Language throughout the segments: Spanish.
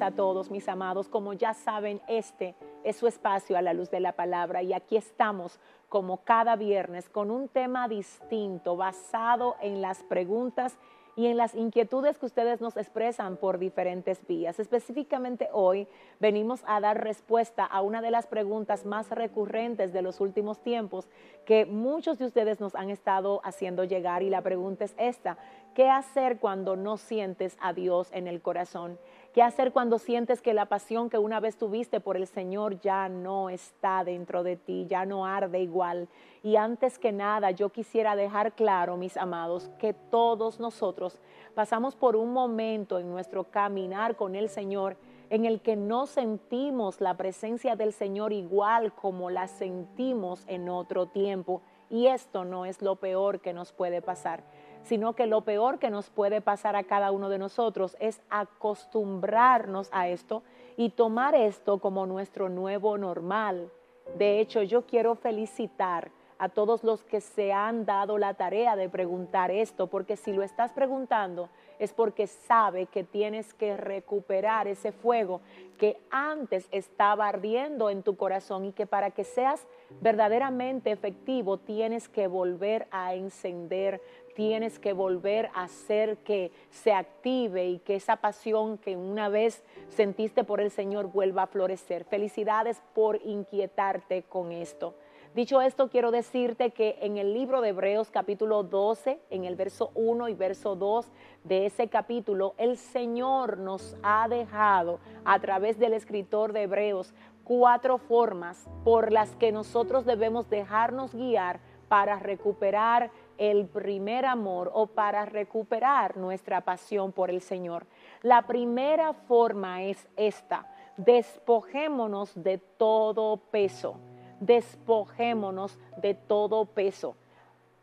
a todos mis amados. Como ya saben, este es su espacio a la luz de la palabra y aquí estamos como cada viernes con un tema distinto basado en las preguntas y en las inquietudes que ustedes nos expresan por diferentes vías. Específicamente hoy venimos a dar respuesta a una de las preguntas más recurrentes de los últimos tiempos que muchos de ustedes nos han estado haciendo llegar y la pregunta es esta, ¿qué hacer cuando no sientes a Dios en el corazón? ¿Qué hacer cuando sientes que la pasión que una vez tuviste por el Señor ya no está dentro de ti, ya no arde igual? Y antes que nada, yo quisiera dejar claro, mis amados, que todos nosotros pasamos por un momento en nuestro caminar con el Señor en el que no sentimos la presencia del Señor igual como la sentimos en otro tiempo. Y esto no es lo peor que nos puede pasar sino que lo peor que nos puede pasar a cada uno de nosotros es acostumbrarnos a esto y tomar esto como nuestro nuevo normal. De hecho, yo quiero felicitar a todos los que se han dado la tarea de preguntar esto, porque si lo estás preguntando es porque sabe que tienes que recuperar ese fuego que antes estaba ardiendo en tu corazón y que para que seas verdaderamente efectivo tienes que volver a encender tienes que volver a hacer que se active y que esa pasión que una vez sentiste por el Señor vuelva a florecer. Felicidades por inquietarte con esto. Dicho esto, quiero decirte que en el libro de Hebreos capítulo 12, en el verso 1 y verso 2 de ese capítulo, el Señor nos ha dejado a través del escritor de Hebreos cuatro formas por las que nosotros debemos dejarnos guiar para recuperar el primer amor o para recuperar nuestra pasión por el Señor. La primera forma es esta, despojémonos de todo peso, despojémonos de todo peso.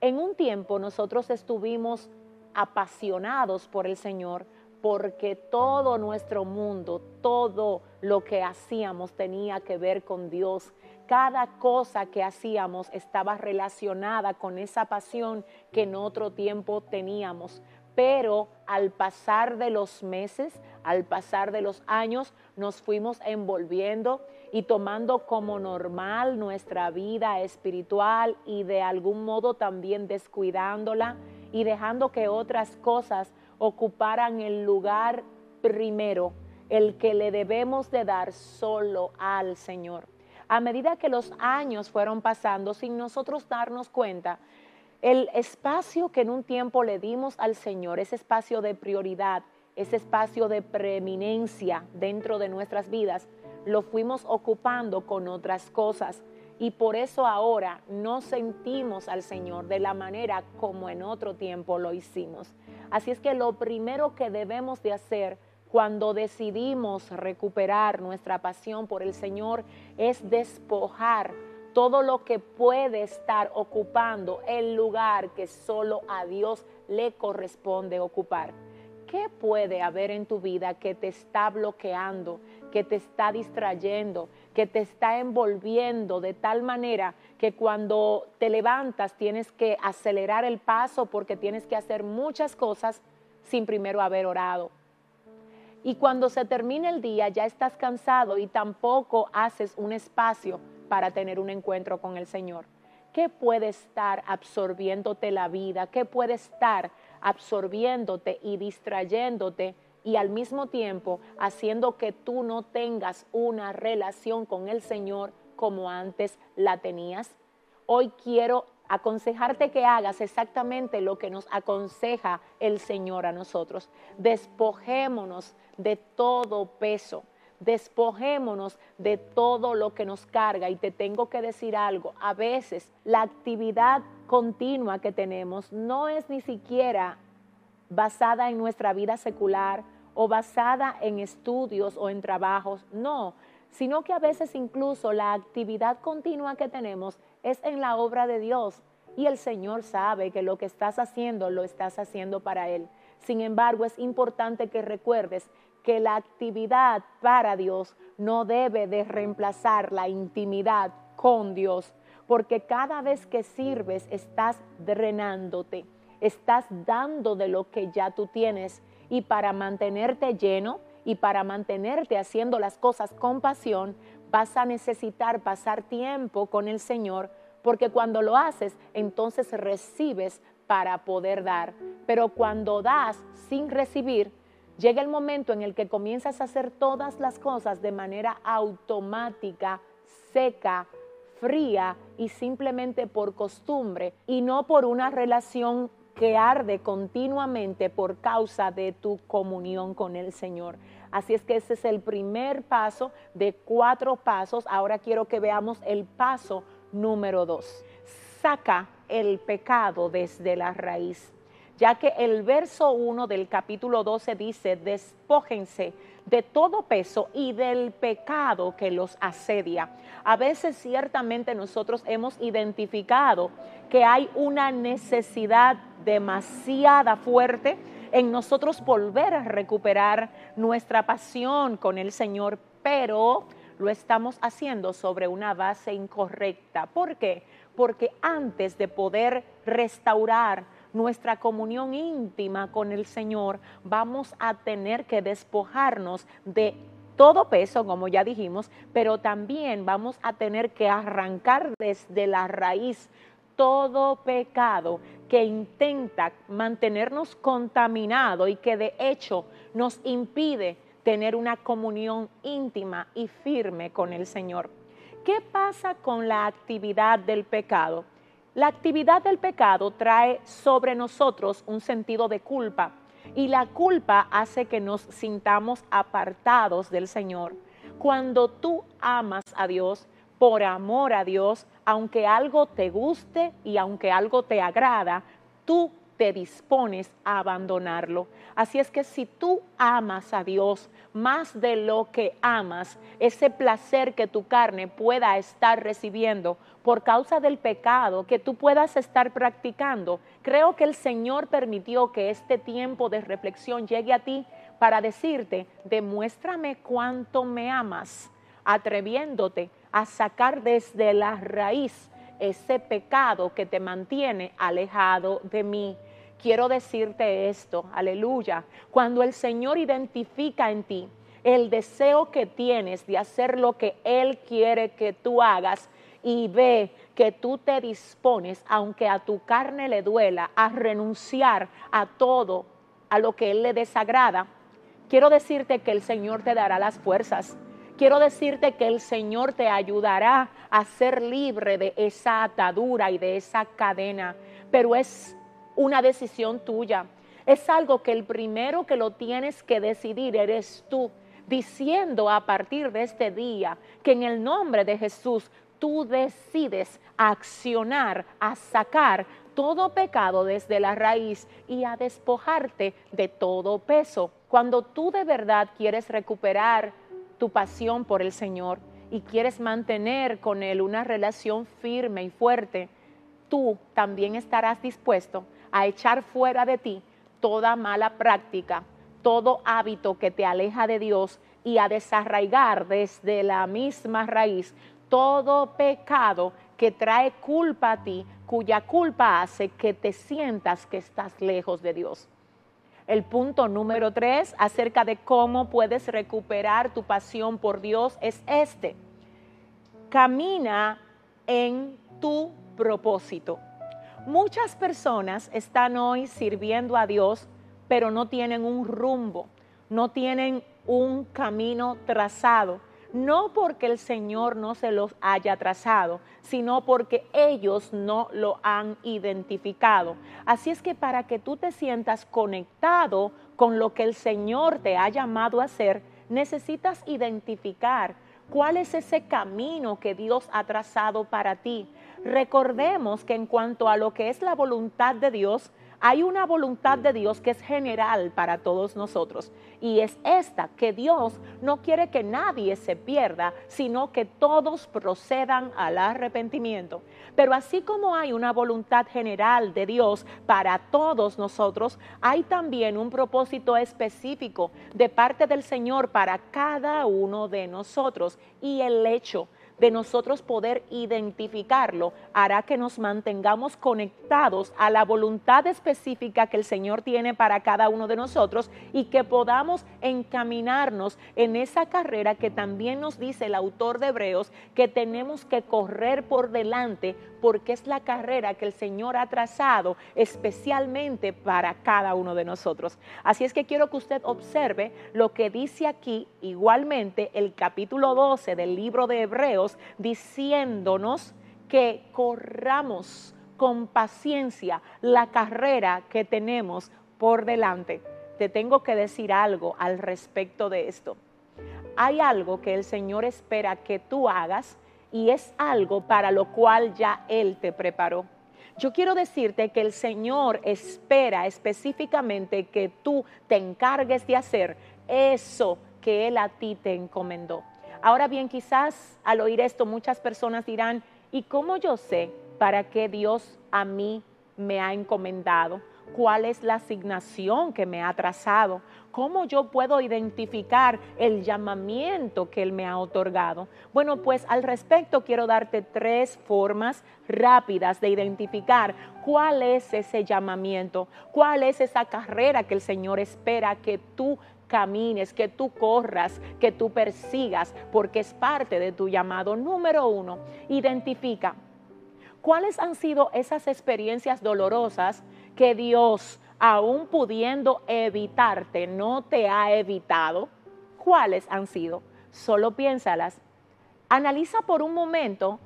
En un tiempo nosotros estuvimos apasionados por el Señor porque todo nuestro mundo, todo lo que hacíamos tenía que ver con Dios cada cosa que hacíamos estaba relacionada con esa pasión que en otro tiempo teníamos. Pero al pasar de los meses, al pasar de los años, nos fuimos envolviendo y tomando como normal nuestra vida espiritual y de algún modo también descuidándola y dejando que otras cosas ocuparan el lugar primero, el que le debemos de dar solo al Señor a medida que los años fueron pasando sin nosotros darnos cuenta, el espacio que en un tiempo le dimos al Señor, ese espacio de prioridad, ese espacio de preeminencia dentro de nuestras vidas, lo fuimos ocupando con otras cosas. Y por eso ahora no sentimos al Señor de la manera como en otro tiempo lo hicimos. Así es que lo primero que debemos de hacer cuando decidimos recuperar nuestra pasión por el Señor es despojar todo lo que puede estar ocupando el lugar que solo a Dios le corresponde ocupar. ¿Qué puede haber en tu vida que te está bloqueando, que te está distrayendo, que te está envolviendo de tal manera que cuando te levantas tienes que acelerar el paso porque tienes que hacer muchas cosas sin primero haber orado? Y cuando se termina el día ya estás cansado y tampoco haces un espacio para tener un encuentro con el Señor. ¿Qué puede estar absorbiéndote la vida? ¿Qué puede estar absorbiéndote y distrayéndote y al mismo tiempo haciendo que tú no tengas una relación con el Señor como antes la tenías? Hoy quiero aconsejarte que hagas exactamente lo que nos aconseja el Señor a nosotros. Despojémonos de todo peso, despojémonos de todo lo que nos carga. Y te tengo que decir algo, a veces la actividad continua que tenemos no es ni siquiera basada en nuestra vida secular o basada en estudios o en trabajos, no, sino que a veces incluso la actividad continua que tenemos es en la obra de Dios. Y el Señor sabe que lo que estás haciendo lo estás haciendo para Él. Sin embargo, es importante que recuerdes que la actividad para Dios no debe de reemplazar la intimidad con Dios, porque cada vez que sirves estás drenándote, estás dando de lo que ya tú tienes y para mantenerte lleno Y para mantenerte haciendo las cosas con pasión, vas a necesitar pasar tiempo con el Señor, porque cuando lo haces, entonces recibes para poder dar. Pero cuando das sin recibir, llega el momento en el que comienzas a hacer todas las cosas de manera automática, seca, fría y simplemente por costumbre y no por una relación que arde continuamente por causa de tu comunión con el Señor. Así es que ese es el primer paso de cuatro pasos. Ahora quiero que veamos el paso número dos. Saca el pecado desde la raíz, ya que el verso 1 del capítulo 12 dice, despójense de todo peso y del pecado que los asedia. A veces ciertamente nosotros hemos identificado que hay una necesidad demasiada fuerte en nosotros volver a recuperar nuestra pasión con el Señor, pero lo estamos haciendo sobre una base incorrecta. ¿Por qué? Porque antes de poder restaurar nuestra comunión íntima con el Señor, vamos a tener que despojarnos de todo peso, como ya dijimos, pero también vamos a tener que arrancar desde la raíz todo pecado que intenta mantenernos contaminados y que de hecho nos impide tener una comunión íntima y firme con el Señor. ¿Qué pasa con la actividad del pecado? La actividad del pecado trae sobre nosotros un sentido de culpa y la culpa hace que nos sintamos apartados del Señor. Cuando tú amas a Dios, por amor a Dios, aunque algo te guste y aunque algo te agrada, tú te dispones a abandonarlo. Así es que si tú amas a Dios más de lo que amas, ese placer que tu carne pueda estar recibiendo por causa del pecado que tú puedas estar practicando, creo que el Señor permitió que este tiempo de reflexión llegue a ti para decirte, demuéstrame cuánto me amas, atreviéndote a sacar desde la raíz ese pecado que te mantiene alejado de mí. Quiero decirte esto, aleluya, cuando el Señor identifica en ti el deseo que tienes de hacer lo que Él quiere que tú hagas y ve que tú te dispones, aunque a tu carne le duela, a renunciar a todo, a lo que Él le desagrada, quiero decirte que el Señor te dará las fuerzas quiero decirte que el Señor te ayudará a ser libre de esa atadura y de esa cadena, pero es una decisión tuya. Es algo que el primero que lo tienes que decidir eres tú, diciendo a partir de este día que en el nombre de Jesús tú decides accionar, a sacar todo pecado desde la raíz y a despojarte de todo peso. Cuando tú de verdad quieres recuperar tu pasión por el Señor y quieres mantener con Él una relación firme y fuerte, tú también estarás dispuesto a echar fuera de ti toda mala práctica, todo hábito que te aleja de Dios y a desarraigar desde la misma raíz todo pecado que trae culpa a ti, cuya culpa hace que te sientas que estás lejos de Dios. El punto número tres acerca de cómo puedes recuperar tu pasión por Dios es este. Camina en tu propósito. Muchas personas están hoy sirviendo a Dios, pero no tienen un rumbo, no tienen un camino trazado no porque el Señor no se los haya trazado, sino porque ellos no lo han identificado. Así es que para que tú te sientas conectado con lo que el Señor te ha llamado a hacer, necesitas identificar cuál es ese camino que Dios ha trazado para ti. Recordemos que en cuanto a lo que es la voluntad de Dios, hay una voluntad de Dios que es general para todos nosotros y es esta, que Dios no quiere que nadie se pierda, sino que todos procedan al arrepentimiento. Pero así como hay una voluntad general de Dios para todos nosotros, hay también un propósito específico de parte del Señor para cada uno de nosotros y el hecho de nosotros poder identificarlo, hará que nos mantengamos conectados a la voluntad específica que el Señor tiene para cada uno de nosotros y que podamos encaminarnos en esa carrera que también nos dice el autor de Hebreos que tenemos que correr por delante porque es la carrera que el Señor ha trazado especialmente para cada uno de nosotros. Así es que quiero que usted observe lo que dice aquí igualmente el capítulo 12 del libro de Hebreos diciéndonos que corramos con paciencia la carrera que tenemos por delante. Te tengo que decir algo al respecto de esto. Hay algo que el Señor espera que tú hagas y es algo para lo cual ya Él te preparó. Yo quiero decirte que el Señor espera específicamente que tú te encargues de hacer eso que Él a ti te encomendó. Ahora bien, quizás al oír esto muchas personas dirán, ¿y cómo yo sé para qué Dios a mí me ha encomendado? ¿Cuál es la asignación que me ha trazado? ¿Cómo yo puedo identificar el llamamiento que Él me ha otorgado? Bueno, pues al respecto quiero darte tres formas rápidas de identificar cuál es ese llamamiento, cuál es esa carrera que el Señor espera que tú camines, que tú corras, que tú persigas, porque es parte de tu llamado. Número uno, identifica cuáles han sido esas experiencias dolorosas que Dios aún pudiendo evitarte, no te ha evitado, ¿cuáles han sido? Solo piénsalas. Analiza por un momento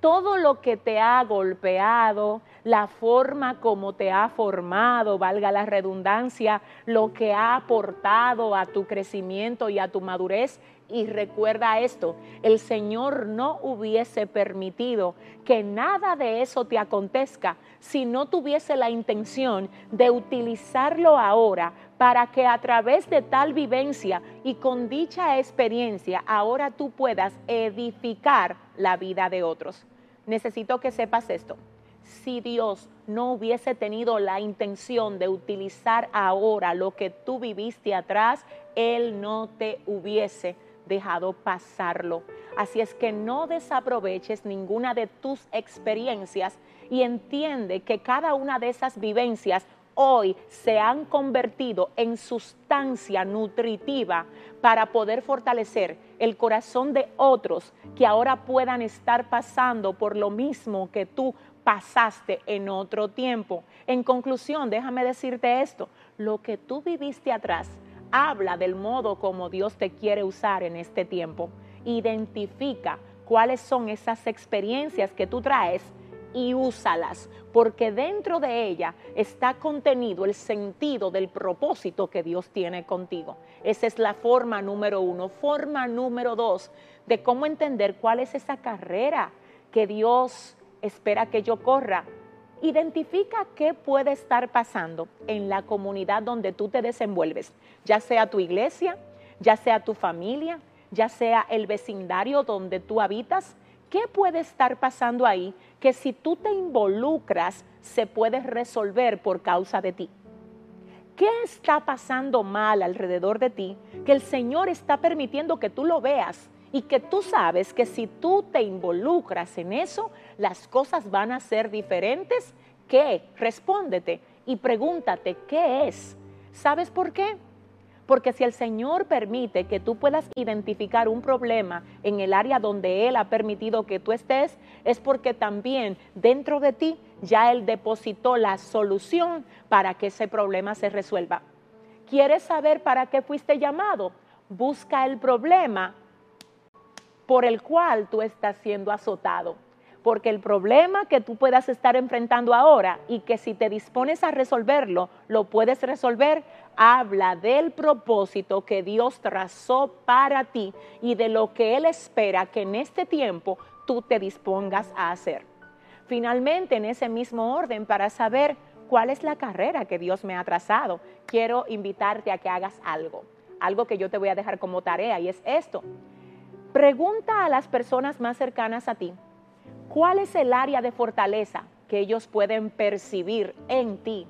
todo lo que te ha golpeado, la forma como te ha formado, valga la redundancia, lo que ha aportado a tu crecimiento y a tu madurez y recuerda esto, el Señor no hubiese permitido que nada de eso te acontezca si no tuviese la intención de utilizarlo ahora para que a través de tal vivencia y con dicha experiencia ahora tú puedas edificar la vida de otros. Necesito que sepas esto. Si Dios no hubiese tenido la intención de utilizar ahora lo que tú viviste atrás, Él no te hubiese dejado pasarlo. Así es que no desaproveches ninguna de tus experiencias y entiende que cada una de esas vivencias hoy se han convertido en sustancia nutritiva para poder fortalecer el corazón de otros que ahora puedan estar pasando por lo mismo que tú pasaste en otro tiempo. En conclusión, déjame decirte esto, lo que tú viviste atrás habla del modo como Dios te quiere usar en este tiempo. Identifica cuáles son esas experiencias que tú traes y úsalas, porque dentro de ella está contenido el sentido del propósito que Dios tiene contigo. Esa es la forma número uno. Forma número dos de cómo entender cuál es esa carrera que Dios espera que yo corra Identifica qué puede estar pasando en la comunidad donde tú te desenvuelves, ya sea tu iglesia, ya sea tu familia, ya sea el vecindario donde tú habitas. ¿Qué puede estar pasando ahí que si tú te involucras se puede resolver por causa de ti? ¿Qué está pasando mal alrededor de ti que el Señor está permitiendo que tú lo veas y que tú sabes que si tú te involucras en eso, las cosas van a ser diferentes. ¿Qué? Respóndete y pregúntate, ¿qué es? ¿Sabes por qué? Porque si el Señor permite que tú puedas identificar un problema en el área donde Él ha permitido que tú estés, es porque también dentro de ti ya Él depositó la solución para que ese problema se resuelva. ¿Quieres saber para qué fuiste llamado? Busca el problema por el cual tú estás siendo azotado. Porque el problema que tú puedas estar enfrentando ahora y que si te dispones a resolverlo, lo puedes resolver, habla del propósito que Dios trazó para ti y de lo que Él espera que en este tiempo tú te dispongas a hacer. Finalmente, en ese mismo orden, para saber cuál es la carrera que Dios me ha trazado, quiero invitarte a que hagas algo, algo que yo te voy a dejar como tarea y es esto. Pregunta a las personas más cercanas a ti, ¿cuál es el área de fortaleza que ellos pueden percibir en ti?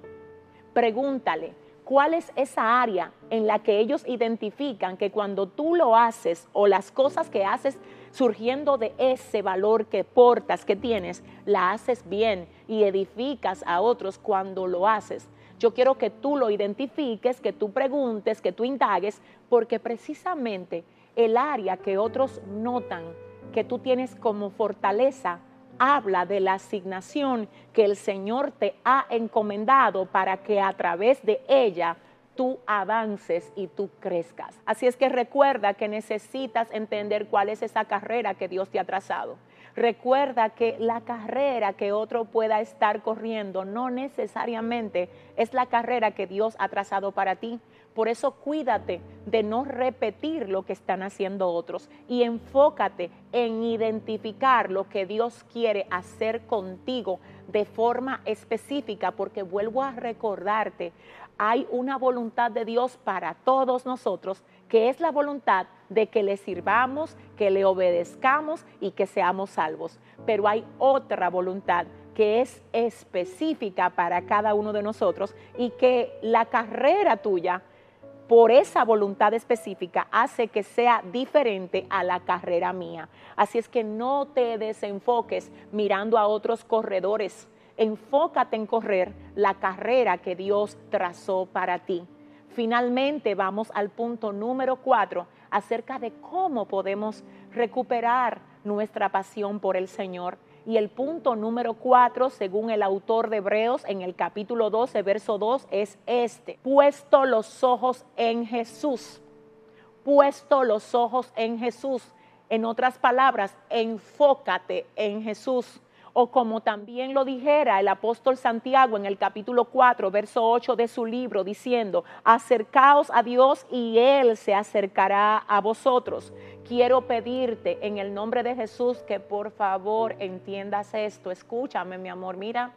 Pregúntale, ¿Cuál es esa área en la que ellos identifican que cuando tú lo haces o las cosas que haces surgiendo de ese valor que portas, que tienes, la haces bien y edificas a otros cuando lo haces? Yo quiero que tú lo identifiques, que tú preguntes, que tú indagues, porque precisamente el área que otros notan que tú tienes como fortaleza habla de la asignación que el Señor te ha encomendado para que a través de ella tú avances y tú crezcas. Así es que recuerda que necesitas entender cuál es esa carrera que Dios te ha trazado. Recuerda que la carrera que otro pueda estar corriendo no necesariamente es la carrera que Dios ha trazado para ti. Por eso cuídate de no repetir lo que están haciendo otros y enfócate en identificar lo que Dios quiere hacer contigo de forma específica, porque vuelvo a recordarte, hay una voluntad de Dios para todos nosotros, que es la voluntad de que le sirvamos, que le obedezcamos y que seamos salvos. Pero hay otra voluntad que es específica para cada uno de nosotros y que la carrera tuya por esa voluntad específica hace que sea diferente a la carrera mía. Así es que no te desenfoques mirando a otros corredores. Enfócate en correr la carrera que Dios trazó para ti. Finalmente vamos al punto número cuatro acerca de cómo podemos recuperar nuestra pasión por el Señor. Y el punto número cuatro, según el autor de Hebreos en el capítulo 12, verso 2, es este. Puesto los ojos en Jesús. Puesto los ojos en Jesús. En otras palabras, enfócate en Jesús o como también lo dijera el apóstol Santiago en el capítulo 4, verso 8 de su libro, diciendo, acercaos a Dios y Él se acercará a vosotros. Quiero pedirte en el nombre de Jesús que por favor entiendas esto. Escúchame, mi amor, mira.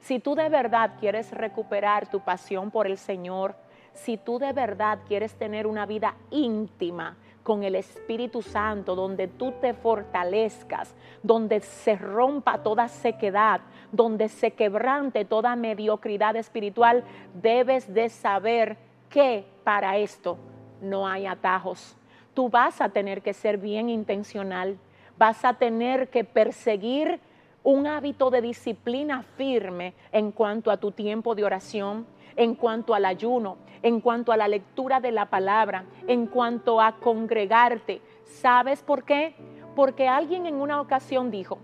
Si tú de verdad quieres recuperar tu pasión por el Señor, si tú de verdad quieres tener una vida íntima, con el Espíritu Santo, donde tú te fortalezcas, donde se rompa toda sequedad, donde se quebrante toda mediocridad espiritual, debes de saber que para esto no hay atajos. Tú vas a tener que ser bien intencional, vas a tener que perseguir un hábito de disciplina firme en cuanto a tu tiempo de oración, en cuanto al ayuno, en cuanto a la lectura de la palabra, en cuanto a congregarte. ¿Sabes por qué? Porque alguien en una ocasión dijo,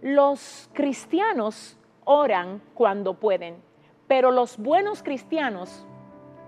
los cristianos oran cuando pueden, pero los buenos cristianos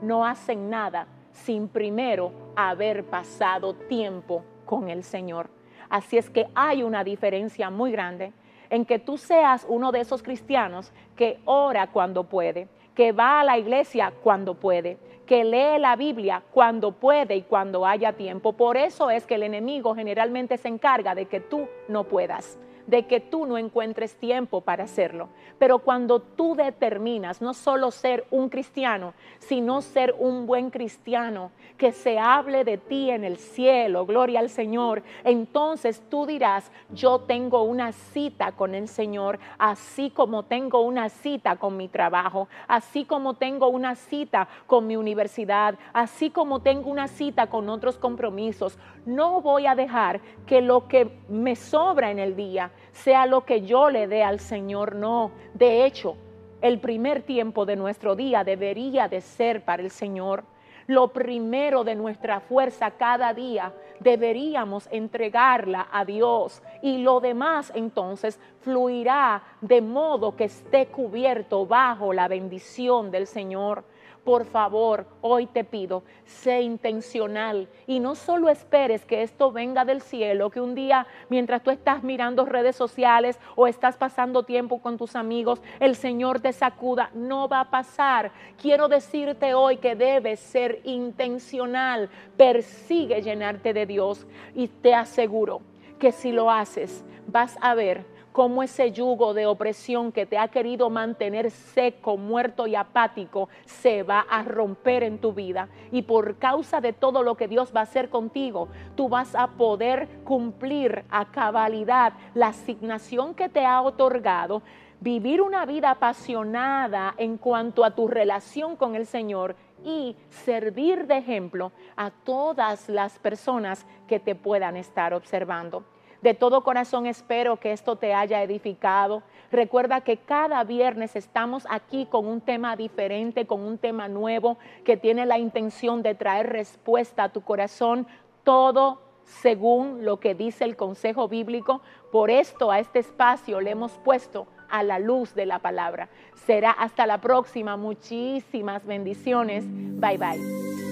no hacen nada sin primero haber pasado tiempo con el Señor. Así es que hay una diferencia muy grande en que tú seas uno de esos cristianos que ora cuando puede, que va a la iglesia cuando puede, que lee la Biblia cuando puede y cuando haya tiempo. Por eso es que el enemigo generalmente se encarga de que tú no puedas de que tú no encuentres tiempo para hacerlo. Pero cuando tú determinas no solo ser un cristiano, sino ser un buen cristiano, que se hable de ti en el cielo, gloria al Señor, entonces tú dirás, yo tengo una cita con el Señor, así como tengo una cita con mi trabajo, así como tengo una cita con mi universidad, así como tengo una cita con otros compromisos. No voy a dejar que lo que me sobra en el día sea lo que yo le dé al Señor, no. De hecho, el primer tiempo de nuestro día debería de ser para el Señor. Lo primero de nuestra fuerza cada día deberíamos entregarla a Dios y lo demás entonces fluirá de modo que esté cubierto bajo la bendición del Señor por favor, hoy te pido, sé intencional y no solo esperes que esto venga del cielo, que un día mientras tú estás mirando redes sociales o estás pasando tiempo con tus amigos, el Señor te sacuda. No va a pasar. Quiero decirte hoy que debes ser intencional. Persigue llenarte de Dios y te aseguro que si lo haces, vas a ver cómo ese yugo de opresión que te ha querido mantener seco, muerto y apático se va a romper en tu vida. Y por causa de todo lo que Dios va a hacer contigo, tú vas a poder cumplir a cabalidad la asignación que te ha otorgado vivir una vida apasionada en cuanto a tu relación con el Señor y servir de ejemplo a todas las personas que te puedan estar observando. De todo corazón espero que esto te haya edificado. Recuerda que cada viernes estamos aquí con un tema diferente, con un tema nuevo que tiene la intención de traer respuesta a tu corazón, todo según lo que dice el consejo bíblico. Por esto a este espacio le hemos puesto a la luz de la palabra. Será hasta la próxima. Muchísimas bendiciones. Bye bye.